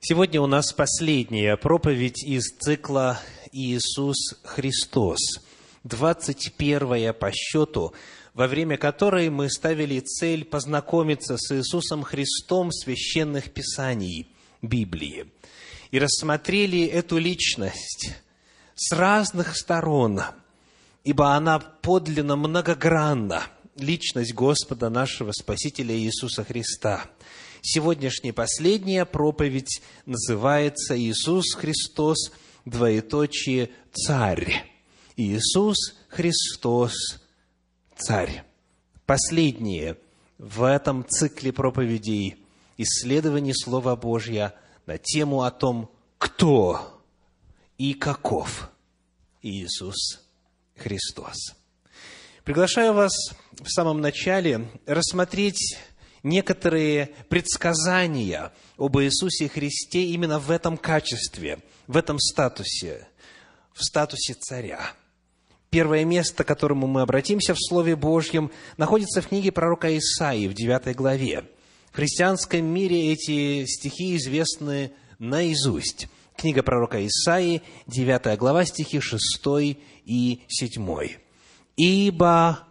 Сегодня у нас последняя проповедь из цикла «Иисус Христос», 21 по счету, во время которой мы ставили цель познакомиться с Иисусом Христом священных писаний Библии и рассмотрели эту личность с разных сторон, ибо она подлинно многогранна, личность Господа нашего Спасителя Иисуса Христа – Сегодняшняя последняя проповедь называется «Иисус Христос, двоеточие, Царь». Иисус Христос, Царь. Последнее в этом цикле проповедей исследований Слова Божьего на тему о том, кто и каков Иисус Христос. Приглашаю вас в самом начале рассмотреть некоторые предсказания об Иисусе Христе именно в этом качестве, в этом статусе, в статусе царя. Первое место, к которому мы обратимся в Слове Божьем, находится в книге пророка Исаии в 9 главе. В христианском мире эти стихи известны наизусть. Книга пророка Исаии, 9 глава, стихи 6 и 7. «Ибо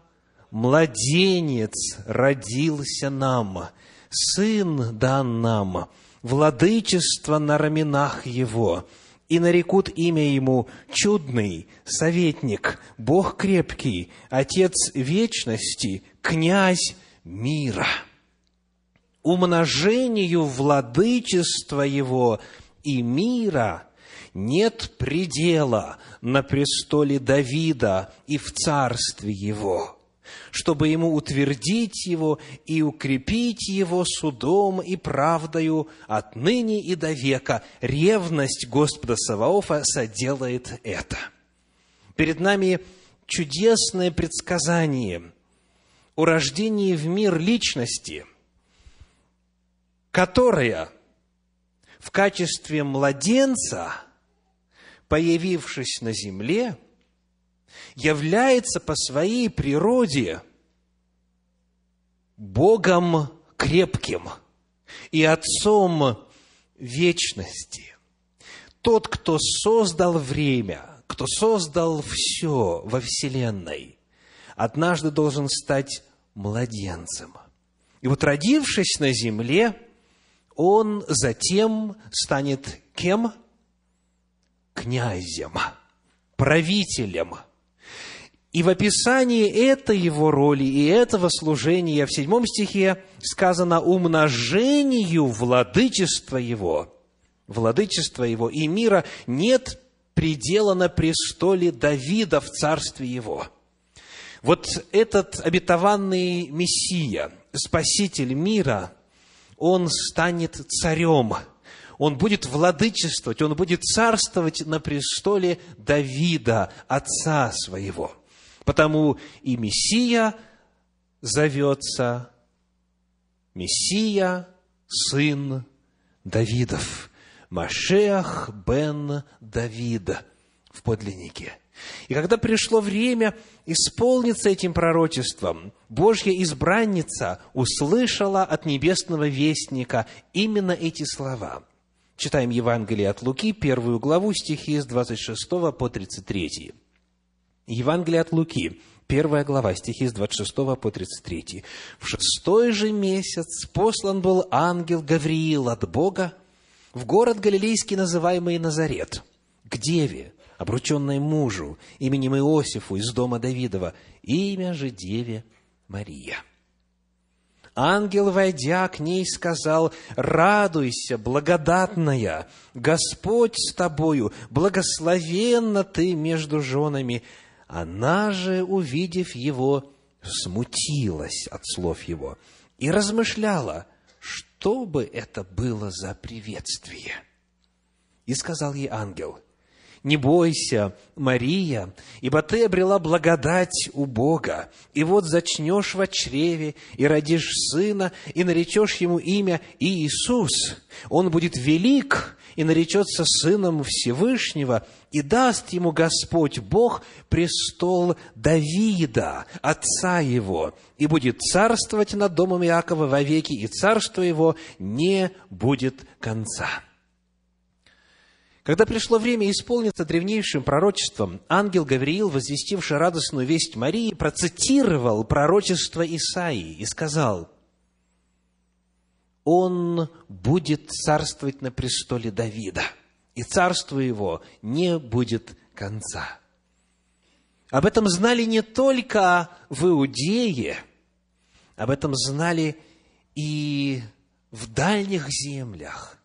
младенец родился нам, сын дан нам, владычество на раменах его, и нарекут имя ему чудный, советник, Бог крепкий, Отец вечности, князь мира. Умножению владычества его и мира нет предела на престоле Давида и в царстве его – чтобы ему утвердить его и укрепить его судом и правдою отныне и до века. Ревность Господа Саваофа соделает это. Перед нами чудесное предсказание о рождении в мир личности, которая в качестве младенца, появившись на земле, является по своей природе Богом крепким и Отцом вечности. Тот, кто создал время, кто создал все во Вселенной, однажды должен стать младенцем. И вот родившись на земле, он затем станет кем? Князем, правителем – и в описании этой его роли и этого служения в седьмом стихе сказано «умножению владычества его». Владычества его и мира нет предела на престоле Давида в царстве его. Вот этот обетованный Мессия, Спаситель мира, он станет царем, он будет владычествовать, он будет царствовать на престоле Давида, отца своего – Потому и Мессия зовется Мессия, сын Давидов. Машеах бен Давида в подлиннике. И когда пришло время исполниться этим пророчеством, Божья избранница услышала от небесного вестника именно эти слова. Читаем Евангелие от Луки, первую главу, стихи с 26 по 33. Евангелие от Луки, первая глава, стихи с 26 по 33. «В шестой же месяц послан был ангел Гавриил от Бога в город Галилейский, называемый Назарет, к деве, обрученной мужу, именем Иосифу из дома Давидова, имя же деве Мария». Ангел, войдя к ней, сказал, «Радуйся, благодатная, Господь с тобою, благословенна ты между женами». Она же, увидев его, смутилась от слов его и размышляла, что бы это было за приветствие. И сказал ей ангел, «Не бойся, Мария, ибо ты обрела благодать у Бога, и вот зачнешь в чреве, и родишь сына, и наречешь ему имя Иисус. Он будет велик, и наречется сыном Всевышнего, и даст ему Господь Бог престол Давида, отца его, и будет царствовать над домом Иакова вовеки, и царство его не будет конца». Когда пришло время исполниться древнейшим пророчеством, ангел Гавриил, возвестивший радостную весть Марии, процитировал пророчество Исаии и сказал, «Он будет царствовать на престоле Давида, и царство его не будет конца». Об этом знали не только в Иудее, об этом знали и в дальних землях.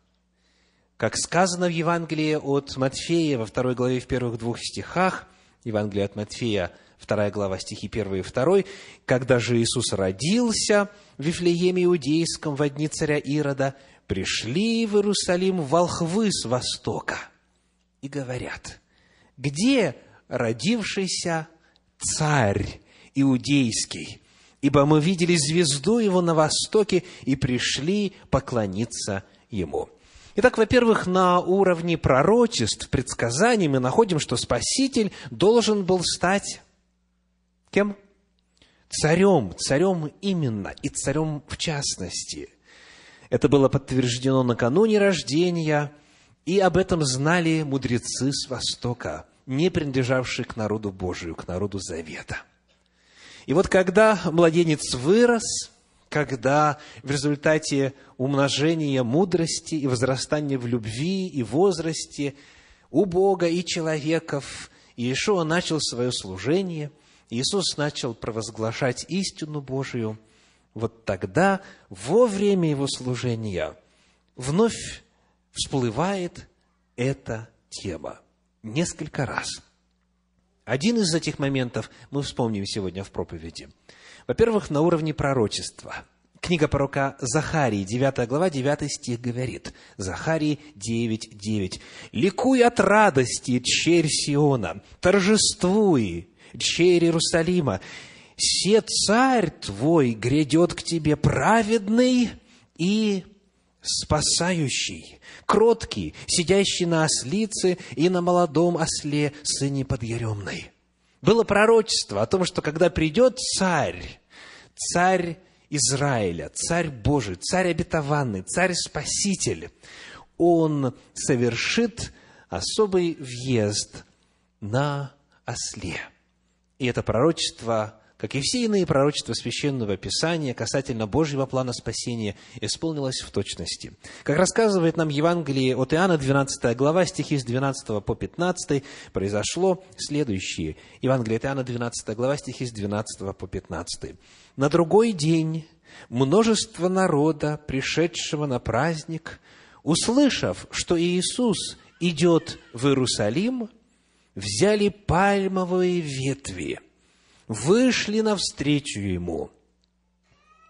Как сказано в Евангелии от Матфея во второй главе в первых двух стихах, Евангелие от Матфея, вторая глава, стихи 1 и 2, «Когда же Иисус родился в Вифлееме Иудейском во дни царя Ирода, пришли в Иерусалим волхвы с востока и говорят, где родившийся царь иудейский? Ибо мы видели звезду его на востоке и пришли поклониться ему». Итак, во-первых, на уровне пророчеств, предсказаний мы находим, что Спаситель должен был стать кем? Царем, царем именно, и царем в частности. Это было подтверждено накануне рождения, и об этом знали мудрецы с Востока, не принадлежавшие к народу Божию, к народу Завета. И вот когда младенец вырос, когда в результате умножения мудрости и возрастания в любви и возрасте у Бога и человеков Иешуа начал свое служение, Иисус начал провозглашать истину Божию, вот тогда, во время его служения, вновь всплывает эта тема. Несколько раз. Один из этих моментов мы вспомним сегодня в проповеди – во-первых, на уровне пророчества. Книга пророка Захарии, 9 глава, 9 стих говорит. Захарии 9, 9. «Ликуй от радости, черь Сиона, торжествуй, черь Иерусалима, се царь твой грядет к тебе праведный и спасающий, кроткий, сидящий на ослице и на молодом осле, сыне подъеремной» было пророчество о том, что когда придет царь, царь Израиля, царь Божий, царь обетованный, царь Спаситель, он совершит особый въезд на осле. И это пророчество как и все иные пророчества Священного Писания касательно Божьего плана спасения, исполнилось в точности. Как рассказывает нам Евангелие от Иоанна, 12 глава, стихи с 12 по 15, произошло следующее. Евангелие от Иоанна, 12 глава, стихи с 12 по 15. «На другой день множество народа, пришедшего на праздник, услышав, что Иисус идет в Иерусалим, взяли пальмовые ветви – вышли навстречу ему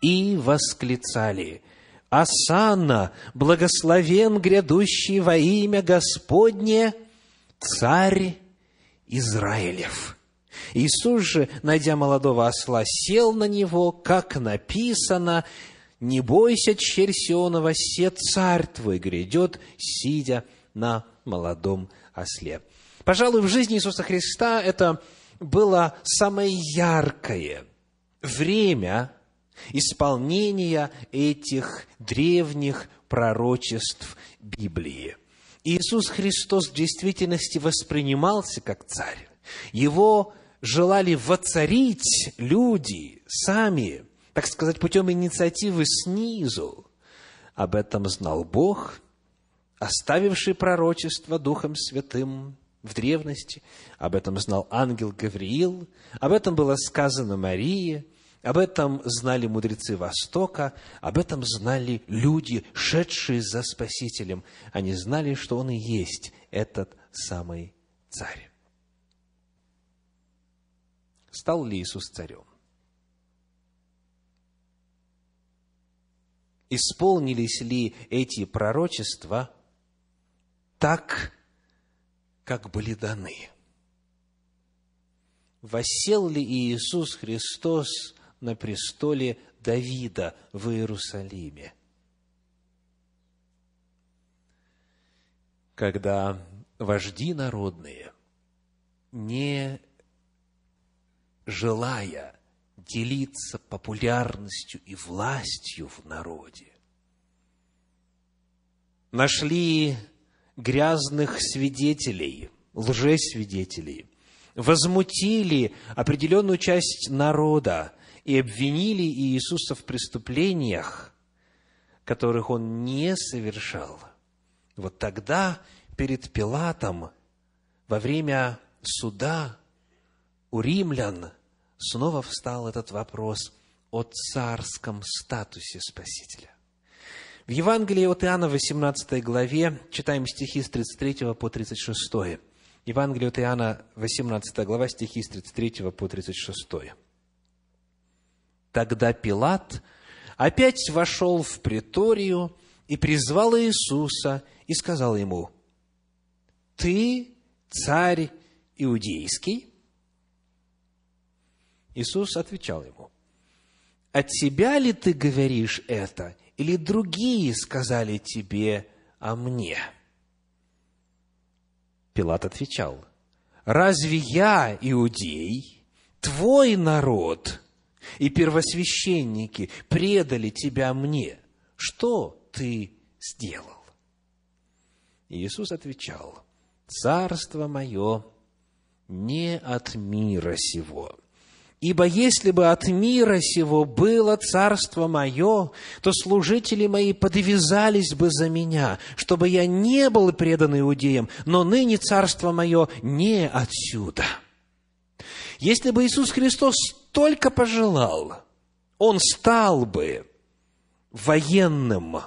и восклицали, «Асанна, благословен грядущий во имя Господне, царь Израилев». Иисус же, найдя молодого осла, сел на него, как написано, «Не бойся, черь Сионова, се царь твой грядет, сидя на молодом осле». Пожалуй, в жизни Иисуса Христа это было самое яркое время исполнения этих древних пророчеств Библии. Иисус Христос в действительности воспринимался как царь. Его желали воцарить люди сами, так сказать, путем инициативы снизу. Об этом знал Бог, оставивший пророчество Духом Святым в древности, об этом знал ангел Гавриил, об этом было сказано Марии, об этом знали мудрецы Востока, об этом знали люди, шедшие за Спасителем. Они знали, что Он и есть этот самый царь. Стал ли Иисус царем? Исполнились ли эти пророчества так, как были даны. Восел ли Иисус Христос на престоле Давида в Иерусалиме? Когда вожди народные, не желая делиться популярностью и властью в народе, нашли грязных свидетелей, лжесвидетелей, возмутили определенную часть народа и обвинили Иисуса в преступлениях, которых он не совершал, вот тогда перед Пилатом во время суда у римлян снова встал этот вопрос о царском статусе Спасителя. В Евангелии от Иоанна, 18 главе, читаем стихи с 33 по 36. Евангелие от Иоанна, 18 глава, стихи с 33 по 36. Тогда Пилат опять вошел в приторию и призвал Иисуса и сказал ему, «Ты царь иудейский?» Иисус отвечал ему, «От тебя ли ты говоришь это, или другие сказали тебе о мне?» Пилат отвечал, «Разве я иудей, твой народ и первосвященники предали тебя мне? Что ты сделал?» Иисус отвечал, «Царство мое не от мира сего. Ибо если бы от мира сего было царство мое, то служители мои подвязались бы за меня, чтобы я не был предан иудеям, но ныне царство мое не отсюда. Если бы Иисус Христос только пожелал, Он стал бы военным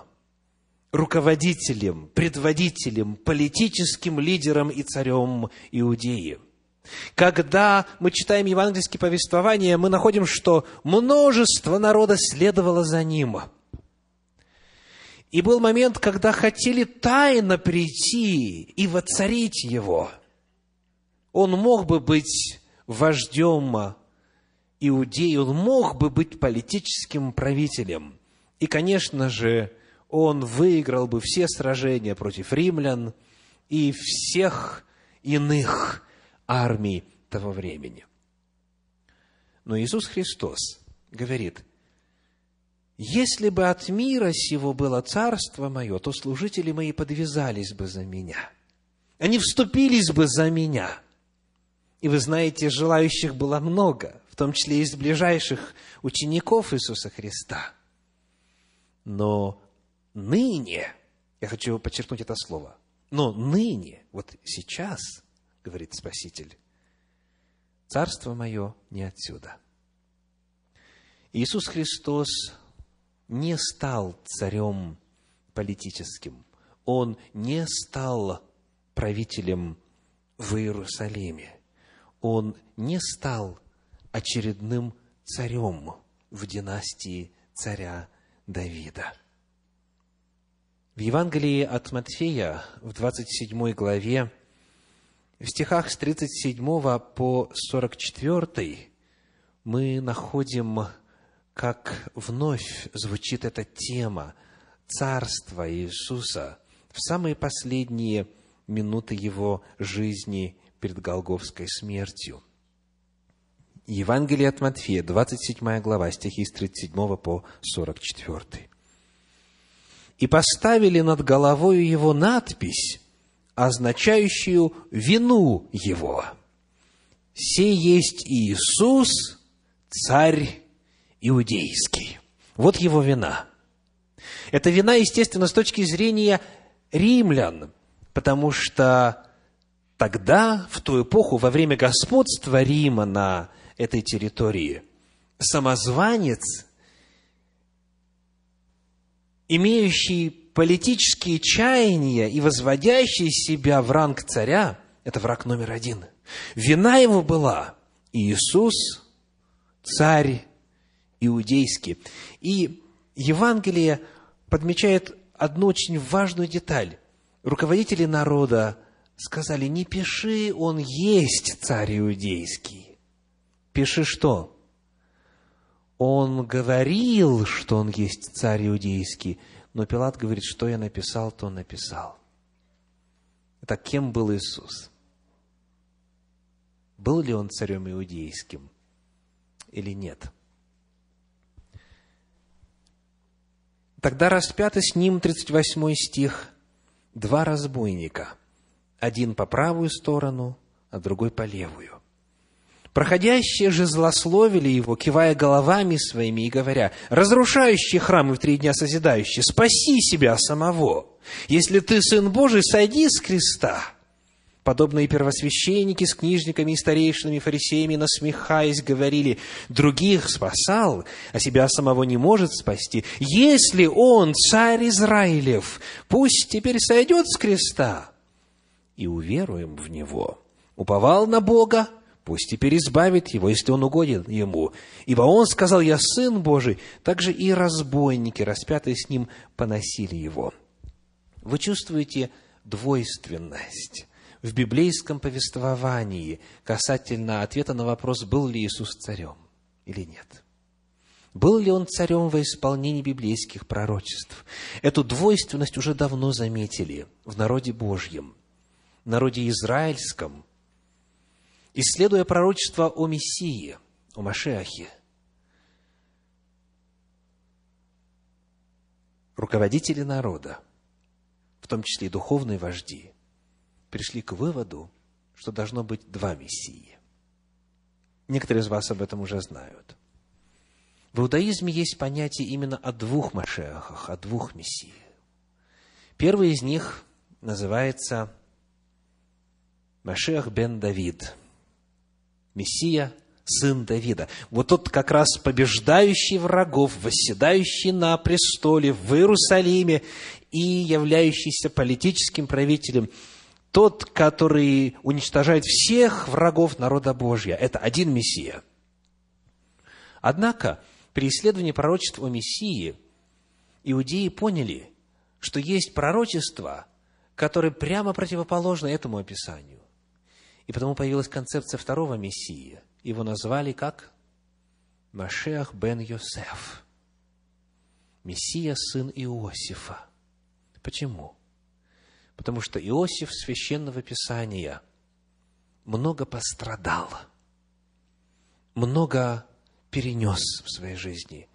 руководителем, предводителем, политическим лидером и царем Иудеи – когда мы читаем евангельские повествования, мы находим, что множество народа следовало за ним. И был момент, когда хотели тайно прийти и воцарить его. Он мог бы быть вождем иудеи, он мог бы быть политическим правителем. И, конечно же, он выиграл бы все сражения против римлян и всех иных армии того времени. Но Иисус Христос говорит, если бы от мира сего было царство мое, то служители мои подвязались бы за меня. Они вступились бы за меня. И вы знаете, желающих было много, в том числе из ближайших учеников Иисуса Христа. Но ныне, я хочу подчеркнуть это слово, но ныне, вот сейчас – говорит Спаситель, царство мое не отсюда. Иисус Христос не стал царем политическим, Он не стал правителем в Иерусалиме, Он не стал очередным царем в династии царя Давида. В Евангелии от Матфея в 27 главе в стихах с 37 по 44 мы находим, как вновь звучит эта тема царства Иисуса в самые последние минуты Его жизни перед Голговской смертью. Евангелие от Матфея, 27 глава, стихи с 37 по 44. «И поставили над головою его надпись означающую вину его. «Сей есть Иисус, царь иудейский». Вот его вина. Это вина, естественно, с точки зрения римлян, потому что тогда, в ту эпоху, во время господства Рима на этой территории, самозванец, имеющий политические чаяния и возводящий себя в ранг царя – это враг номер один. Вина его была Иисус, царь иудейский. И Евангелие подмечает одну очень важную деталь. Руководители народа сказали, не пиши, он есть царь иудейский. Пиши что? Он говорил, что он есть царь иудейский – но Пилат говорит, что я написал, то написал. Это кем был Иисус? Был ли он царем иудейским или нет? Тогда распятый с ним, 38 стих, два разбойника, один по правую сторону, а другой по левую. Проходящие же злословили его, кивая головами своими и говоря, «Разрушающий храм и в три дня созидающий, спаси себя самого! Если ты Сын Божий, сойди с креста!» Подобные первосвященники с книжниками и старейшинами, фарисеями, насмехаясь, говорили, «Других спасал, а себя самого не может спасти. Если он царь Израилев, пусть теперь сойдет с креста, и уверуем в него. Уповал на Бога, Пусть теперь избавит его, если он угоден ему. Ибо он сказал, я Сын Божий. Также и разбойники, распятые с ним, поносили его. Вы чувствуете двойственность в библейском повествовании касательно ответа на вопрос, был ли Иисус царем или нет. Был ли он царем во исполнении библейских пророчеств? Эту двойственность уже давно заметили в народе Божьем, народе израильском – исследуя пророчество о Мессии, о Машеахе, руководители народа, в том числе и духовные вожди, пришли к выводу, что должно быть два Мессии. Некоторые из вас об этом уже знают. В иудаизме есть понятие именно о двух Машеахах, о двух Мессиях. Первый из них называется Машеах бен Давид – Мессия, сын Давида. Вот тот как раз побеждающий врагов, восседающий на престоле в Иерусалиме и являющийся политическим правителем, тот, который уничтожает всех врагов народа Божьего. Это один Мессия. Однако, при исследовании пророчеств о Мессии, иудеи поняли, что есть пророчество, которое прямо противоположно этому описанию. И потому появилась концепция второго Мессии. Его назвали как? Машеах бен Йосеф. Мессия, сын Иосифа. Почему? Потому что Иосиф Священного Писания много пострадал, много перенес в своей жизни.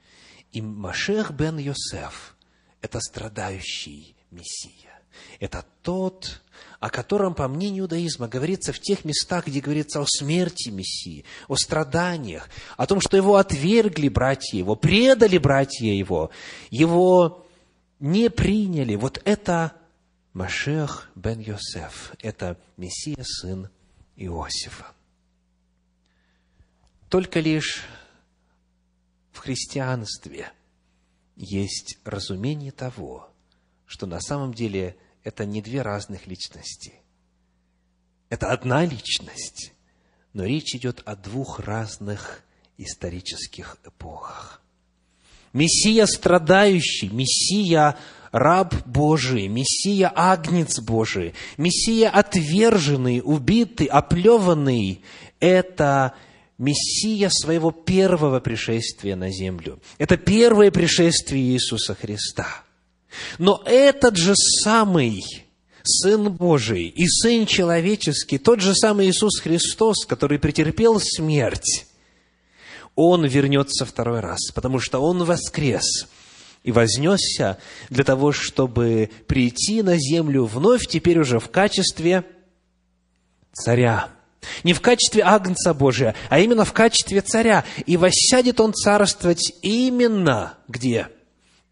И Машех бен Йосеф – это страдающий Мессия. Это тот, о котором, по мнению иудаизма, говорится в тех местах, где говорится о смерти Мессии, о страданиях, о том, что его отвергли братья его, предали братья его, его не приняли. Вот это Машех бен Йосеф, это Мессия, сын Иосифа. Только лишь в христианстве есть разумение того, что на самом деле – это не две разных личности. Это одна личность, но речь идет о двух разных исторических эпохах. Мессия страдающий, Мессия раб Божий, Мессия агнец Божий, Мессия отверженный, убитый, оплеванный – это Мессия своего первого пришествия на землю. Это первое пришествие Иисуса Христа – но этот же самый Сын Божий и Сын Человеческий, тот же самый Иисус Христос, который претерпел смерть, Он вернется второй раз, потому что Он воскрес и вознесся для того, чтобы прийти на землю вновь, теперь уже в качестве царя. Не в качестве Агнца Божия, а именно в качестве царя. И воссядет Он царствовать именно где? –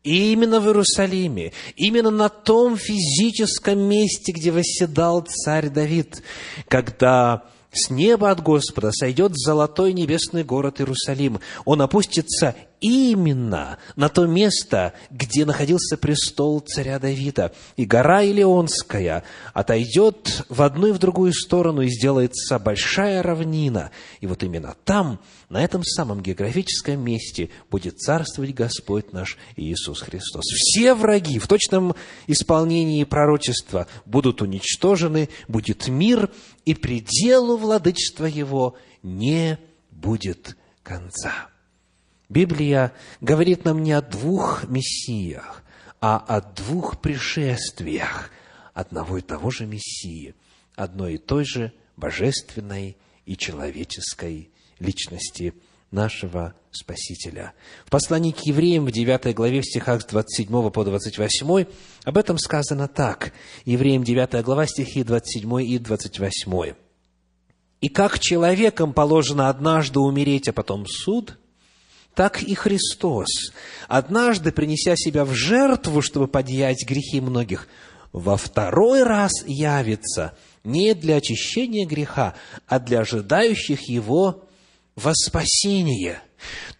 и именно в Иерусалиме, именно на том физическом месте, где восседал царь Давид, когда с неба от Господа сойдет золотой небесный город Иерусалим. Он опустится именно на то место, где находился престол царя Давида. И гора Илионская отойдет в одну и в другую сторону и сделается большая равнина. И вот именно там, на этом самом географическом месте, будет царствовать Господь наш Иисус Христос. Все враги в точном исполнении пророчества будут уничтожены, будет мир, и пределу владычества Его не будет конца. Библия говорит нам не о двух мессиях, а о двух пришествиях одного и того же Мессии, одной и той же божественной и человеческой личности нашего Спасителя. В послании к евреям в 9 главе в стихах с 27 по 28 об этом сказано так. Евреям 9 глава, стихи 27 и 28. «И как человекам положено однажды умереть, а потом суд, так и Христос, однажды принеся себя в жертву, чтобы подъять грехи многих, во второй раз явится не для очищения греха, а для ожидающих Его во спасение.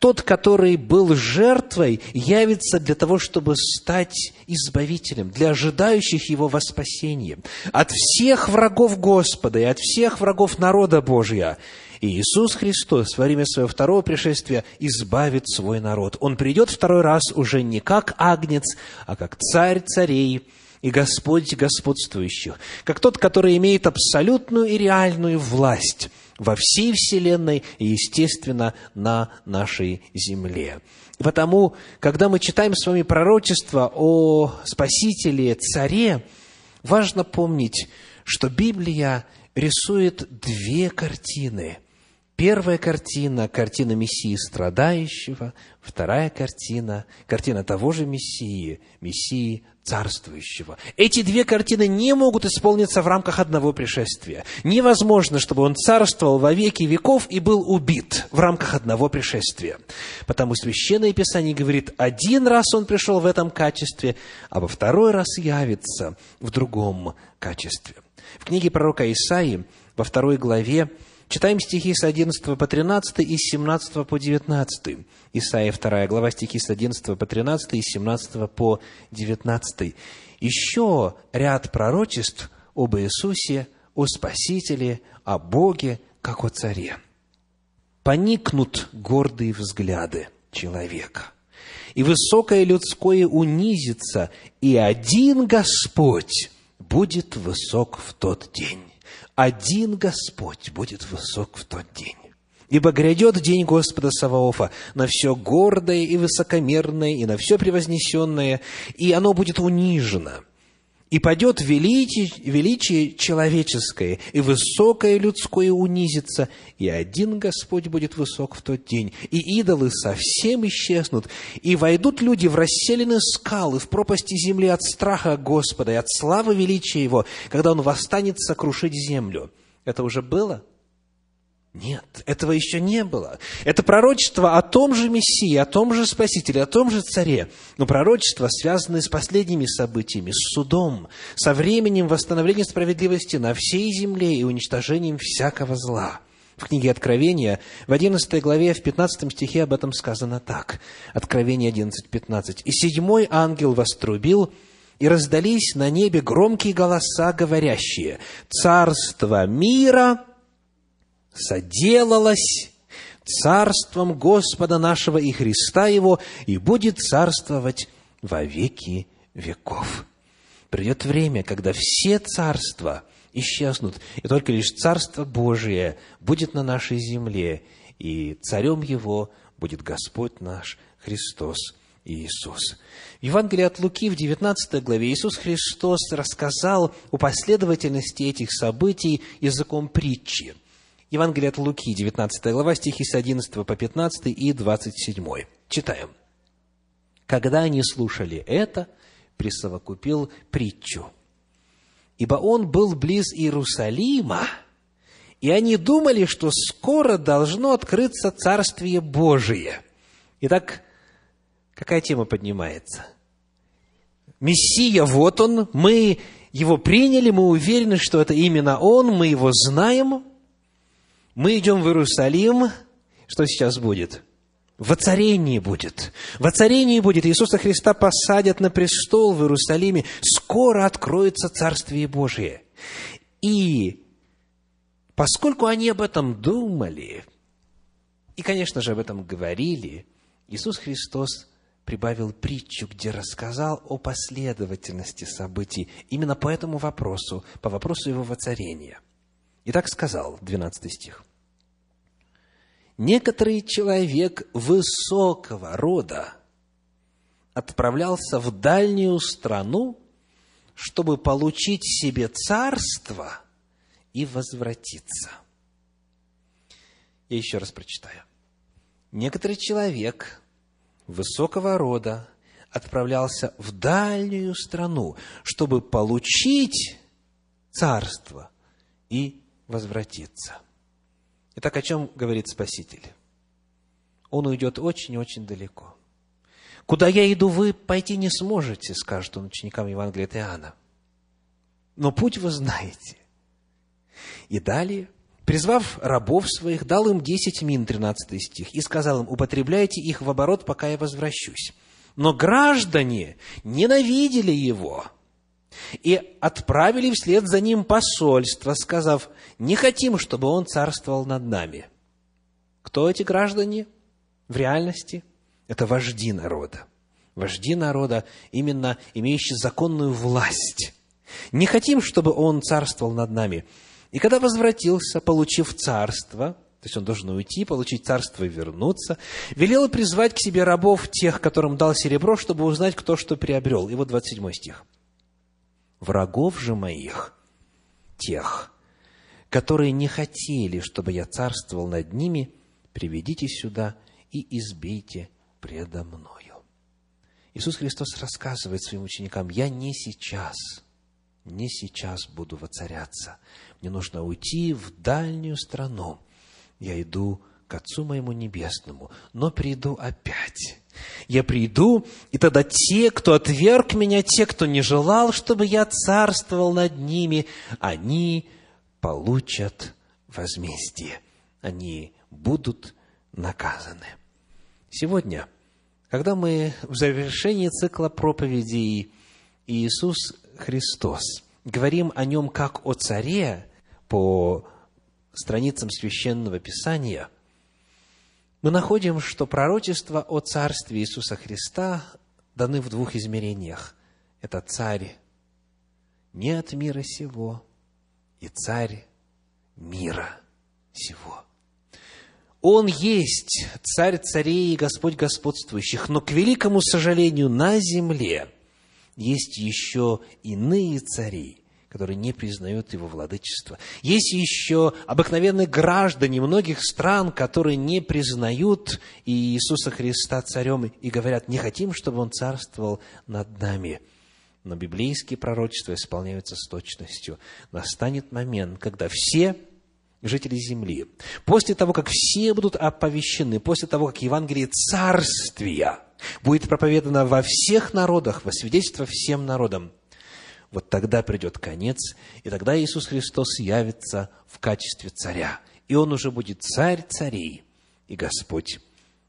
Тот, который был жертвой, явится для того, чтобы стать избавителем, для ожидающих его во спасение. От всех врагов Господа и от всех врагов народа Божия. И Иисус Христос во время своего второго пришествия избавит свой народ. Он придет второй раз уже не как агнец, а как царь царей, и Господь господствующих, как тот, который имеет абсолютную и реальную власть – во всей Вселенной и, естественно, на нашей земле. И потому, когда мы читаем с вами пророчество о Спасителе, Царе, важно помнить, что Библия рисует две картины. Первая картина – картина Мессии страдающего, вторая картина – картина того же Мессии, Мессии царствующего. Эти две картины не могут исполниться в рамках одного пришествия. Невозможно, чтобы он царствовал во веки веков и был убит в рамках одного пришествия. Потому Священное Писание говорит, один раз он пришел в этом качестве, а во второй раз явится в другом качестве. В книге пророка Исаии во второй главе Читаем стихи с 11 по 13 и с 17 по 19. Исайя 2 глава, стихи с 11 по 13 и с 17 по 19. Еще ряд пророчеств об Иисусе, о Спасителе, о Боге, как о Царе. «Поникнут гордые взгляды человека, и высокое людское унизится, и один Господь будет высок в тот день» один Господь будет высок в тот день. Ибо грядет день Господа Саваофа на все гордое и высокомерное, и на все превознесенное, и оно будет унижено и падет величие, величие человеческое, и высокое людское унизится, и один Господь будет высок в тот день, и идолы совсем исчезнут, и войдут люди в расселенные скалы, в пропасти земли от страха Господа и от славы величия Его, когда Он восстанет сокрушить землю. Это уже было? Нет, этого еще не было. Это пророчество о том же Мессии, о том же Спасителе, о том же Царе. Но пророчество, связанное с последними событиями, с судом, со временем восстановления справедливости на всей земле и уничтожением всякого зла. В книге Откровения, в 11 главе, в 15 стихе об этом сказано так. Откровение 11.15. «И седьмой ангел вострубил, и раздались на небе громкие голоса, говорящие, «Царство мира соделалось царством Господа нашего и Христа Его, и будет царствовать во веки веков. Придет время, когда все царства исчезнут, и только лишь Царство Божие будет на нашей земле, и царем Его будет Господь наш Христос Иисус. В Евангелии от Луки в 19 главе Иисус Христос рассказал о последовательности этих событий языком притчи – Евангелие от Луки, 19 глава, стихи с 11 по 15 и 27. Читаем. «Когда они слушали это, присовокупил притчу. Ибо он был близ Иерусалима, и они думали, что скоро должно открыться Царствие Божие. Итак, какая тема поднимается? Мессия, вот он, мы его приняли, мы уверены, что это именно он, мы его знаем – мы идем в Иерусалим, что сейчас будет? Воцарение будет. Воцарение будет. Иисуса Христа посадят на престол в Иерусалиме. Скоро откроется Царствие Божие. И поскольку они об этом думали, и, конечно же, об этом говорили, Иисус Христос прибавил притчу, где рассказал о последовательности событий именно по этому вопросу, по вопросу его воцарения. И так сказал, 12 стих некоторый человек высокого рода отправлялся в дальнюю страну, чтобы получить себе царство и возвратиться. Я еще раз прочитаю. некоторый человек высокого рода отправлялся в дальнюю страну, чтобы получить царство и возвратиться. Итак, о чем говорит Спаситель? Он уйдет очень-очень далеко. Куда я иду, вы пойти не сможете, скажет он ученикам Евангелия от Иоанна. Но путь вы знаете. И далее, призвав рабов своих, дал им десять мин, 13 стих, и сказал им, употребляйте их в оборот, пока я возвращусь. Но граждане ненавидели его и отправили вслед за ним посольство, сказав, не хотим, чтобы он царствовал над нами. Кто эти граждане в реальности? Это вожди народа. Вожди народа, именно имеющие законную власть. Не хотим, чтобы он царствовал над нами. И когда возвратился, получив царство, то есть он должен уйти, получить царство и вернуться, велел призвать к себе рабов тех, которым дал серебро, чтобы узнать, кто что приобрел. И вот 27 стих. «Врагов же моих, тех, которые не хотели, чтобы я царствовал над ними, приведите сюда и избейте предо мною». Иисус Христос рассказывает своим ученикам, «Я не сейчас, не сейчас буду воцаряться. Мне нужно уйти в дальнюю страну, я иду к Отцу моему Небесному, но приду опять. Я приду, и тогда те, кто отверг меня, те, кто не желал, чтобы я царствовал над ними, они получат возмездие. Они будут наказаны. Сегодня, когда мы в завершении цикла проповедей Иисус Христос говорим о нем как о царе по страницам Священного Писания, мы находим, что пророчества о Царстве Иисуса Христа даны в двух измерениях. Это царь не от мира сего и царь мира сего. Он есть царь царей и Господь господствующих, но, к великому сожалению, на земле есть еще иные цари, которые не признают его владычество. Есть еще обыкновенные граждане многих стран, которые не признают Иисуса Христа царем и говорят, не хотим, чтобы он царствовал над нами. Но библейские пророчества исполняются с точностью. Настанет момент, когда все жители земли, после того, как все будут оповещены, после того, как Евангелие Царствия будет проповедано во всех народах, во свидетельство всем народам, вот тогда придет конец, и тогда Иисус Христос явится в качестве царя. И Он уже будет царь царей и Господь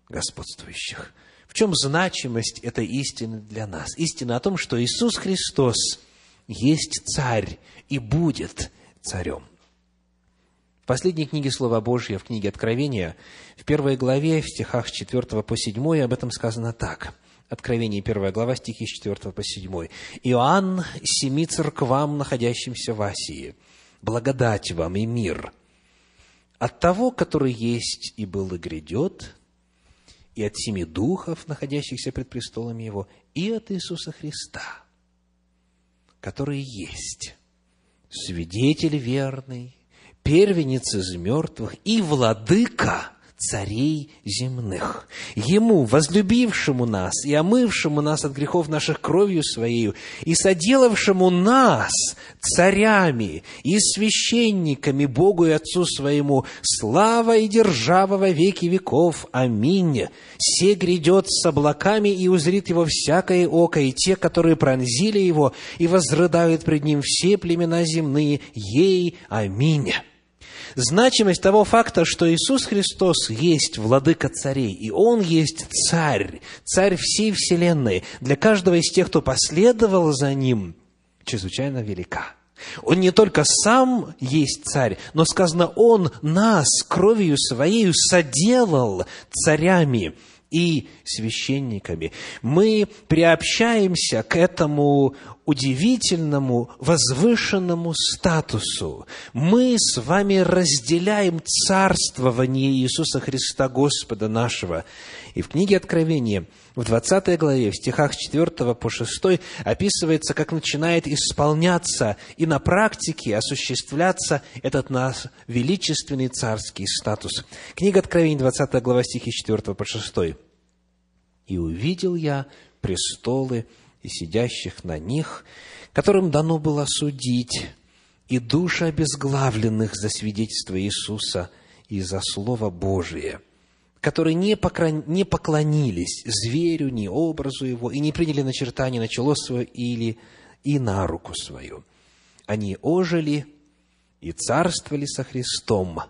господствующих. В чем значимость этой истины для нас? Истина о том, что Иисус Христос есть царь и будет царем. В последней книге Слова Божьего, в книге Откровения, в первой главе, в стихах с 4 по 7, об этом сказано так – Откровение, 1 глава, стихи с 4 по 7. «Иоанн семи церквам, находящимся в Асии, благодать вам и мир от того, который есть и был и грядет, и от семи духов, находящихся пред престолом Его, и от Иисуса Христа, который есть свидетель верный, первенец из мертвых и владыка царей земных. Ему, возлюбившему нас и омывшему нас от грехов наших кровью Своею, и соделавшему нас царями и священниками Богу и Отцу Своему, слава и держава во веки веков. Аминь. Се грядет с облаками, и узрит его всякое око, и те, которые пронзили его, и возрыдают пред ним все племена земные. Ей. Аминь значимость того факта, что Иисус Христос есть владыка царей, и Он есть царь, царь всей вселенной, для каждого из тех, кто последовал за Ним, чрезвычайно велика. Он не только сам есть царь, но сказано, Он нас кровью Своей соделал царями и священниками. Мы приобщаемся к этому удивительному, возвышенному статусу. Мы с вами разделяем царствование Иисуса Христа, Господа нашего. И в книге Откровения, в 20 главе, в стихах 4 по 6, описывается, как начинает исполняться и на практике осуществляться этот наш величественный царский статус. Книга Откровения, 20 глава, стихи 4 по 6. «И увидел я престолы, и сидящих на них, которым дано было судить, и души обезглавленных за свидетельство Иисуса и за Слово Божие, которые не, покрон... не поклонились зверю, ни образу его, и не приняли начертание на чело свое или и на руку свою. Они ожили и царствовали со Христом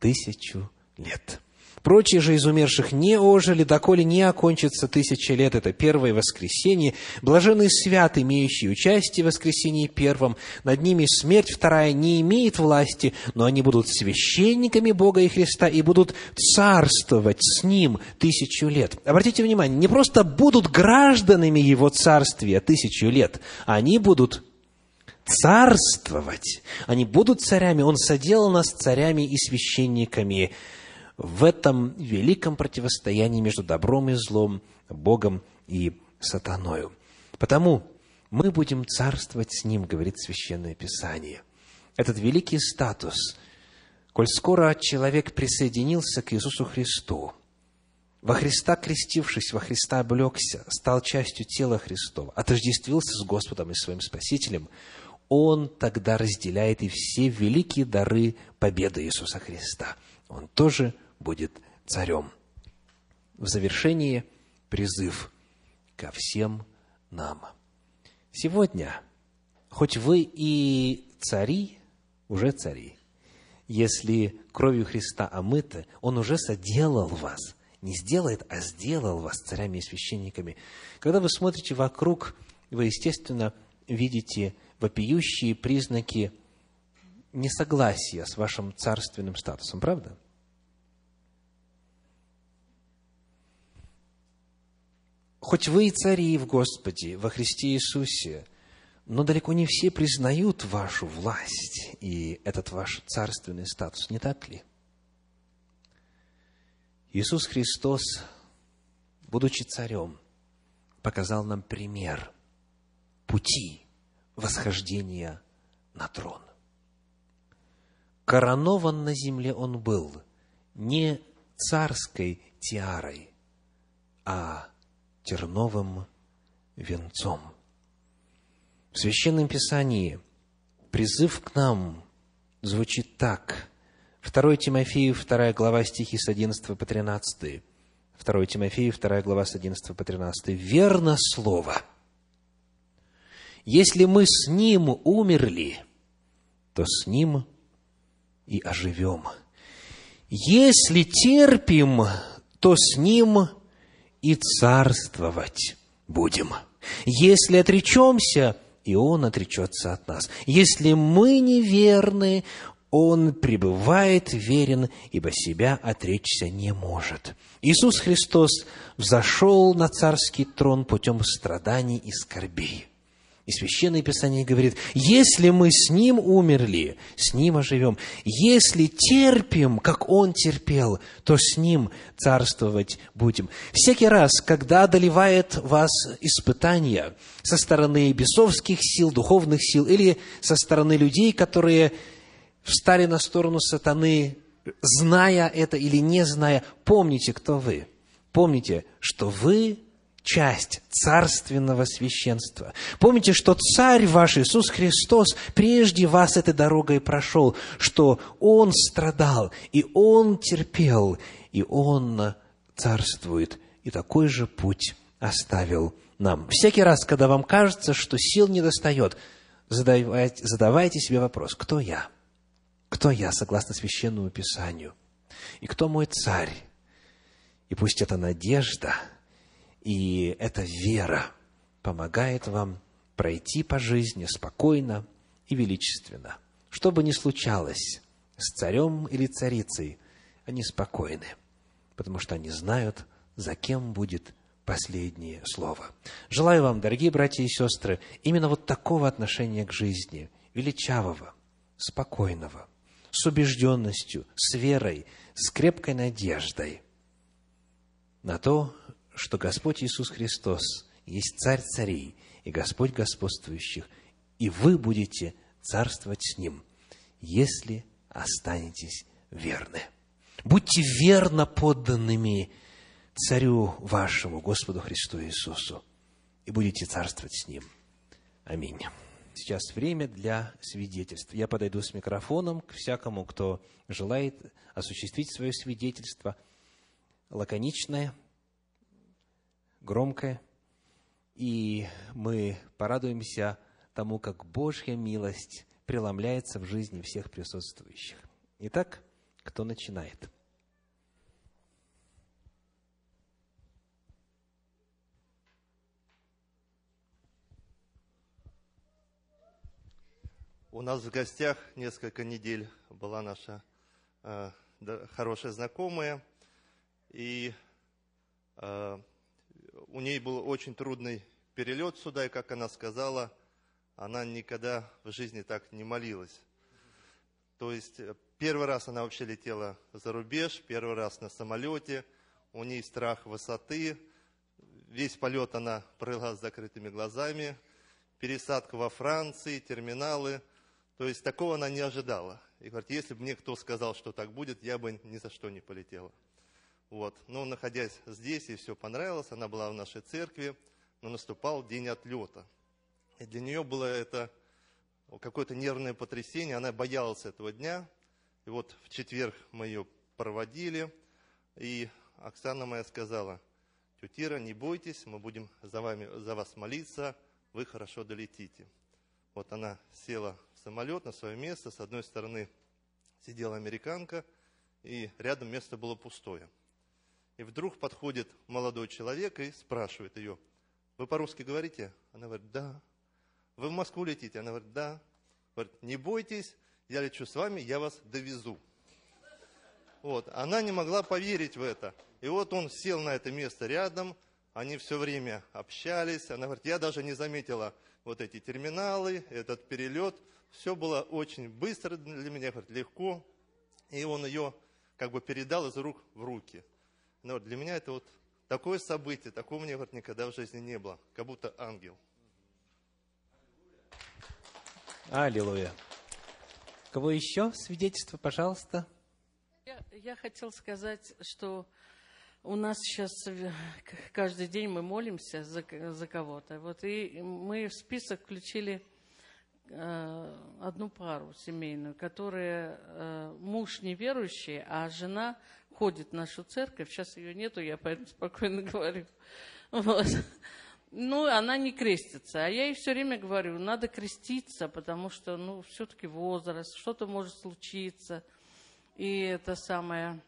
тысячу лет. Прочие же из умерших не ожили, доколе не окончится тысяча лет. Это первое воскресенье. Блаженный свят, имеющий участие в воскресении первом. Над ними смерть вторая не имеет власти, но они будут священниками Бога и Христа и будут царствовать с Ним тысячу лет. Обратите внимание, не просто будут гражданами Его царствия тысячу лет, они будут царствовать. Они будут царями. Он соделал нас царями и священниками в этом великом противостоянии между добром и злом, Богом и сатаною. Потому мы будем царствовать с Ним, говорит Священное Писание. Этот великий статус, коль скоро человек присоединился к Иисусу Христу, во Христа крестившись, во Христа облегся, стал частью тела Христова, отождествился с Господом и своим Спасителем, он тогда разделяет и все великие дары победы Иисуса Христа. Он тоже будет царем. В завершении призыв ко всем нам. Сегодня, хоть вы и цари, уже цари, если кровью Христа омыты, Он уже соделал вас, не сделает, а сделал вас царями и священниками. Когда вы смотрите вокруг, вы, естественно, видите вопиющие признаки несогласия с вашим царственным статусом, правда? Хоть вы и цари в Господе, во Христе Иисусе, но далеко не все признают вашу власть и этот ваш царственный статус, не так ли? Иисус Христос, будучи царем, показал нам пример пути восхождения на трон. Коронован на земле он был не царской тиарой, а терновым венцом. В Священном Писании призыв к нам звучит так. 2 Тимофею, 2 глава, стихи с 11 по 13. 2 Тимофею, 2 глава, с 11 по 13. «Верно слово. Если мы с Ним умерли, то с Ним и оживем. Если терпим, то с Ним и царствовать будем. Если отречемся, и Он отречется от нас. Если мы неверны, Он пребывает верен, ибо себя отречься не может. Иисус Христос взошел на царский трон путем страданий и скорбей. И Священное Писание говорит, если мы с Ним умерли, с Ним оживем. Если терпим, как Он терпел, то с Ним царствовать будем. Всякий раз, когда одолевает вас испытание со стороны бесовских сил, духовных сил, или со стороны людей, которые встали на сторону сатаны, зная это или не зная, помните, кто вы. Помните, что вы часть царственного священства. Помните, что Царь ваш Иисус Христос прежде вас этой дорогой прошел, что Он страдал, и Он терпел, и Он царствует, и такой же путь оставил нам. Всякий раз, когда вам кажется, что сил не достает, задавайте, задавайте себе вопрос, кто я? Кто я, согласно Священному Писанию? И кто мой царь? И пусть эта надежда – и эта вера помогает вам пройти по жизни спокойно и величественно. Что бы ни случалось с царем или царицей, они спокойны, потому что они знают, за кем будет последнее слово. Желаю вам, дорогие братья и сестры, именно вот такого отношения к жизни, величавого, спокойного, с убежденностью, с верой, с крепкой надеждой на то, что Господь Иисус Христос есть Царь царей и Господь господствующих, и вы будете царствовать с Ним, если останетесь верны. Будьте верно подданными Царю вашему, Господу Христу Иисусу, и будете царствовать с Ним. Аминь. Сейчас время для свидетельств. Я подойду с микрофоном к всякому, кто желает осуществить свое свидетельство. Лаконичное, громкое. И мы порадуемся тому, как Божья милость преломляется в жизни всех присутствующих. Итак, кто начинает? У нас в гостях несколько недель была наша э, хорошая знакомая, и э, у ней был очень трудный перелет сюда, и, как она сказала, она никогда в жизни так не молилась. То есть э, первый раз она вообще летела за рубеж, первый раз на самолете, у нее страх высоты, весь полет она провела с закрытыми глазами, пересадка во Франции, терминалы – то есть такого она не ожидала. И говорит, если бы мне кто сказал, что так будет, я бы ни за что не полетела. Вот. Но находясь здесь, ей все понравилось, она была в нашей церкви, но наступал день отлета. И для нее было это какое-то нервное потрясение, она боялась этого дня. И вот в четверг мы ее проводили, и Оксана моя сказала, тетя не бойтесь, мы будем за, вами, за вас молиться, вы хорошо долетите. Вот она села самолет на свое место. С одной стороны сидела американка, и рядом место было пустое. И вдруг подходит молодой человек и спрашивает ее, вы по-русски говорите? Она говорит, да. Вы в Москву летите? Она говорит, да. Говорит, не бойтесь, я лечу с вами, я вас довезу. Вот. Она не могла поверить в это. И вот он сел на это место рядом, они все время общались. Она говорит, я даже не заметила вот эти терминалы, этот перелет. Все было очень быстро для меня, говорит, легко. И он ее как бы передал из рук в руки. Но для меня это вот такое событие, такого мне говорит, никогда в жизни не было. Как будто ангел. Аллилуйя. Кого еще? Свидетельство, пожалуйста. Я, я хотел сказать, что у нас сейчас каждый день мы молимся за, за кого-то. Вот и мы в список включили одну пару семейную, которая э, муж неверующий, а жена ходит в нашу церковь. Сейчас ее нету, я поэтому спокойно говорю. Вот. Ну, она не крестится. А я ей все время говорю, надо креститься, потому что, ну, все-таки возраст, что-то может случиться. И это самое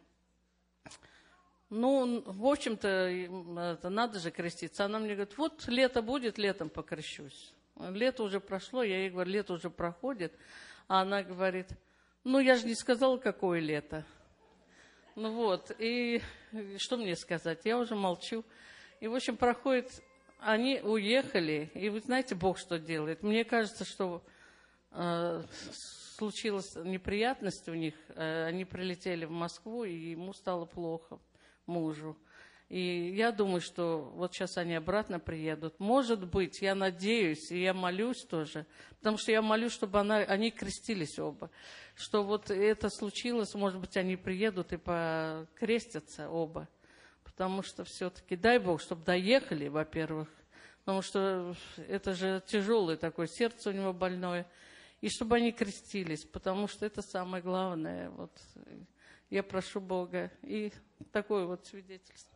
ну, в общем-то, надо же креститься. Она мне говорит, вот лето будет, летом покрещусь. Лето уже прошло, я ей говорю, лето уже проходит. А она говорит, ну, я же не сказала, какое лето. Ну вот, и что мне сказать? Я уже молчу. И, в общем, проходит, они уехали, и вы знаете, Бог что делает. Мне кажется, что э, случилась неприятность у них. Э, они прилетели в Москву, и ему стало плохо мужу. И я думаю, что вот сейчас они обратно приедут. Может быть, я надеюсь, и я молюсь тоже, потому что я молюсь, чтобы она, они крестились оба. Что вот это случилось, может быть, они приедут и покрестятся оба. Потому что все-таки, дай Бог, чтобы доехали, во-первых, потому что это же тяжелое такое, сердце у него больное. И чтобы они крестились, потому что это самое главное. Вот я прошу Бога. И такое вот свидетельство.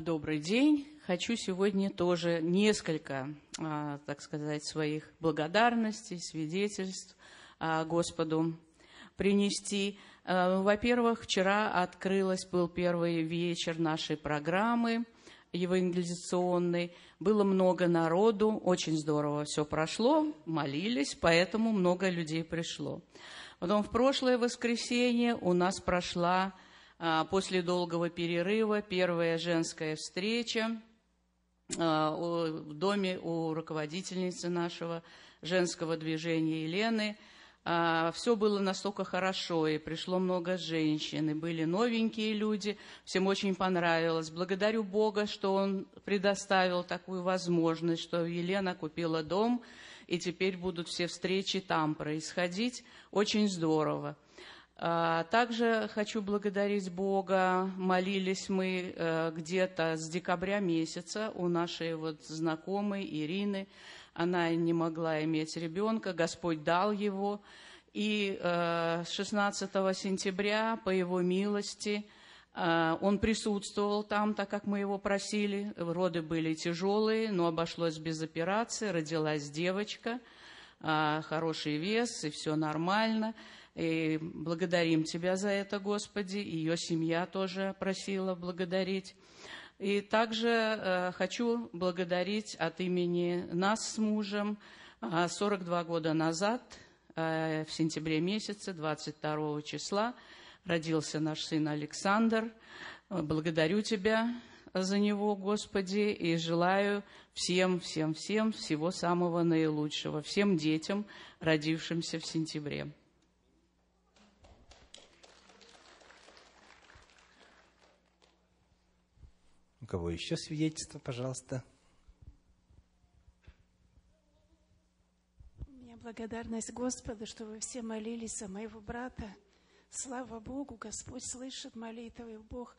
Добрый день. Хочу сегодня тоже несколько, а, так сказать, своих благодарностей, свидетельств а, Господу принести. А, во-первых, вчера открылась, был первый вечер нашей программы – евангелизационный. Было много народу, очень здорово все прошло, молились, поэтому много людей пришло. Потом в прошлое воскресенье у нас прошла а, после долгого перерыва первая женская встреча а, в доме у руководительницы нашего женского движения Елены – а, все было настолько хорошо, и пришло много женщин, и были новенькие люди, всем очень понравилось. Благодарю Бога, что Он предоставил такую возможность, что Елена купила дом, и теперь будут все встречи там происходить. Очень здорово. А, также хочу благодарить Бога. Молились мы э, где-то с декабря месяца у нашей вот знакомой Ирины. Она не могла иметь ребенка, Господь дал его. И 16 э, сентября, по его милости, э, он присутствовал там, так как мы его просили. Роды были тяжелые, но обошлось без операции. Родилась девочка, э, хороший вес, и все нормально. И благодарим Тебя за это, Господи. Ее семья тоже просила благодарить. И также э, хочу благодарить от имени нас с мужем. 42 года назад, э, в сентябре месяце, 22 числа, родился наш сын Александр. Благодарю Тебя за него, Господи, и желаю всем, всем, всем всего самого наилучшего, всем детям, родившимся в сентябре. Кого еще свидетельство, пожалуйста? У меня благодарность Господу, что вы все молились за моего брата. Слава Богу, Господь слышит молитвы, Бог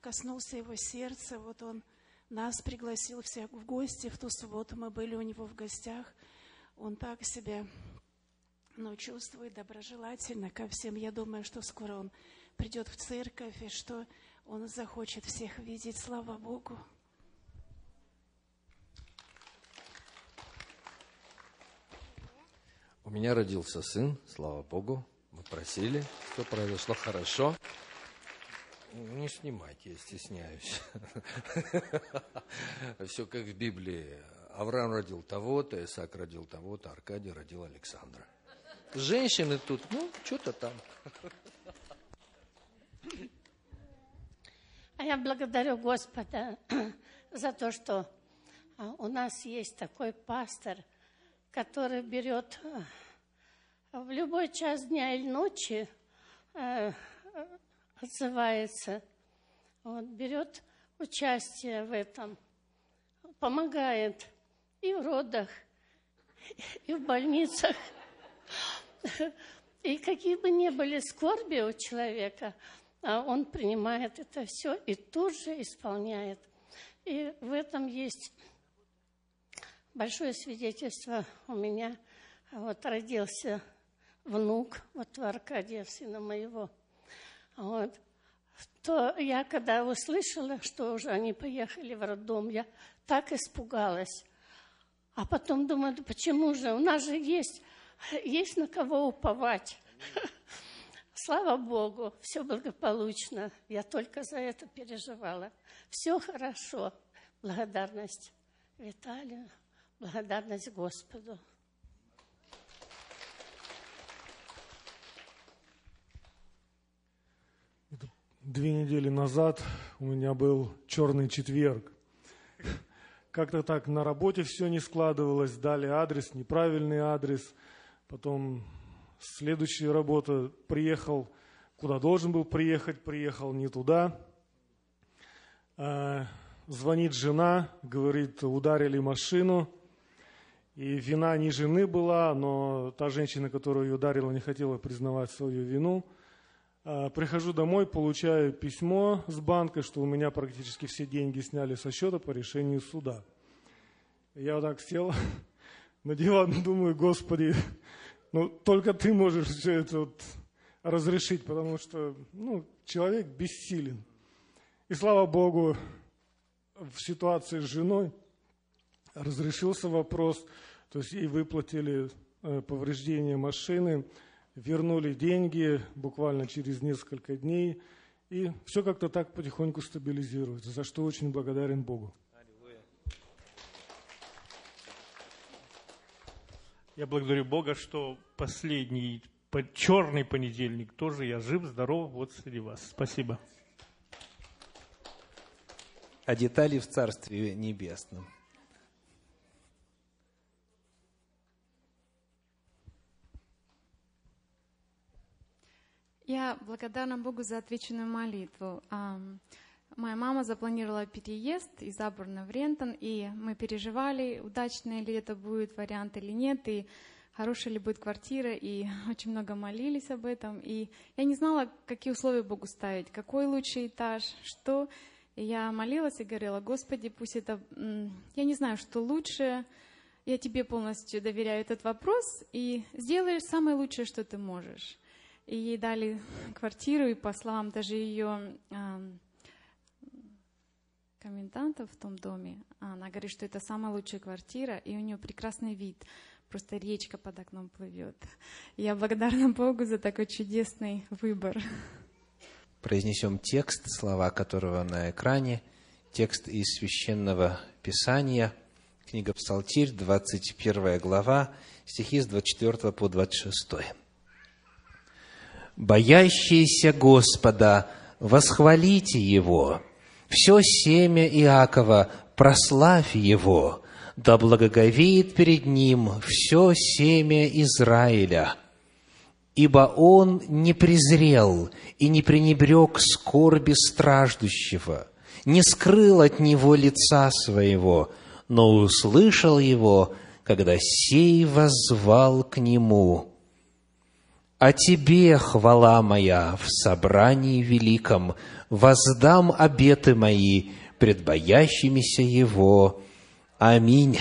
коснулся его сердца. Вот он нас пригласил всех в гости. В ту субботу мы были у него в гостях. Он так себя ну, чувствует доброжелательно ко всем. Я думаю, что скоро он придет в церковь, и что он захочет всех видеть, слава Богу. У меня родился сын, слава Богу. Мы просили, все произошло хорошо. Не снимайте, я стесняюсь. Все как в Библии. Авраам родил того-то, Исаак родил того-то, Аркадий родил Александра. Женщины тут, ну, что-то там. А я благодарю Господа за то, что а, у нас есть такой пастор, который берет а, в любой час дня или ночи, а, отзывается, вот, берет участие в этом, помогает и в родах, и в больницах. И какие бы ни были скорби у человека – он принимает это все и тут же исполняет. И в этом есть большое свидетельство у меня. Вот родился внук, вот у Аркадия, сына моего. Вот. То я, когда услышала, что уже они поехали в роддом, я так испугалась. А потом думаю, да почему же? У нас же есть, есть на кого уповать. Слава Богу, все благополучно. Я только за это переживала. Все хорошо. Благодарность Виталию, благодарность Господу. Две недели назад у меня был черный четверг. Как-то так на работе все не складывалось, дали адрес, неправильный адрес. Потом Следующая работа, приехал, куда должен был приехать, приехал не туда. А, звонит жена, говорит, ударили машину. И вина не жены была, но та женщина, которая ее ударила, не хотела признавать свою вину. А, прихожу домой, получаю письмо с банка, что у меня практически все деньги сняли со счета по решению суда. Я вот так сел на диван, думаю, Господи, ну, только ты можешь все это вот разрешить, потому что ну, человек бессилен. И слава Богу, в ситуации с женой разрешился вопрос, то есть ей выплатили э, повреждения машины, вернули деньги буквально через несколько дней, И все как-то так потихоньку стабилизируется, за что очень благодарен Богу. Я благодарю Бога, что последний по- черный понедельник тоже я жив, здоров, вот среди вас. Спасибо. А детали в Царстве Небесном. Я благодарна Богу за отвеченную молитву. Моя мама запланировала переезд из Абурна в Рентон, и мы переживали, удачный ли это будет вариант или нет, и хорошая ли будет квартира, и очень много молились об этом. И я не знала, какие условия Богу ставить, какой лучший этаж, что. И я молилась и говорила, Господи, пусть это... Я не знаю, что лучше, я тебе полностью доверяю этот вопрос, и сделаешь самое лучшее, что ты можешь. И ей дали квартиру, и по словам даже ее ам, комендантов в том доме, она говорит, что это самая лучшая квартира, и у нее прекрасный вид. Просто речка под окном плывет. Я благодарна Богу за такой чудесный выбор. Произнесем текст, слова которого на экране. Текст из Священного Писания. Книга Псалтирь, 21 глава, стихи с 24 по 26. «Боящиеся Господа, восхвалите Его, все семя Иакова, прославь Его, да благоговеет перед Ним все семя Израиля. Ибо Он не презрел и не пренебрег скорби страждущего, не скрыл от Него лица Своего, но услышал Его, когда сей воззвал к Нему. О Тебе, хвала моя, в собрании великом, воздам обеты мои пред боящимися Его. Аминь.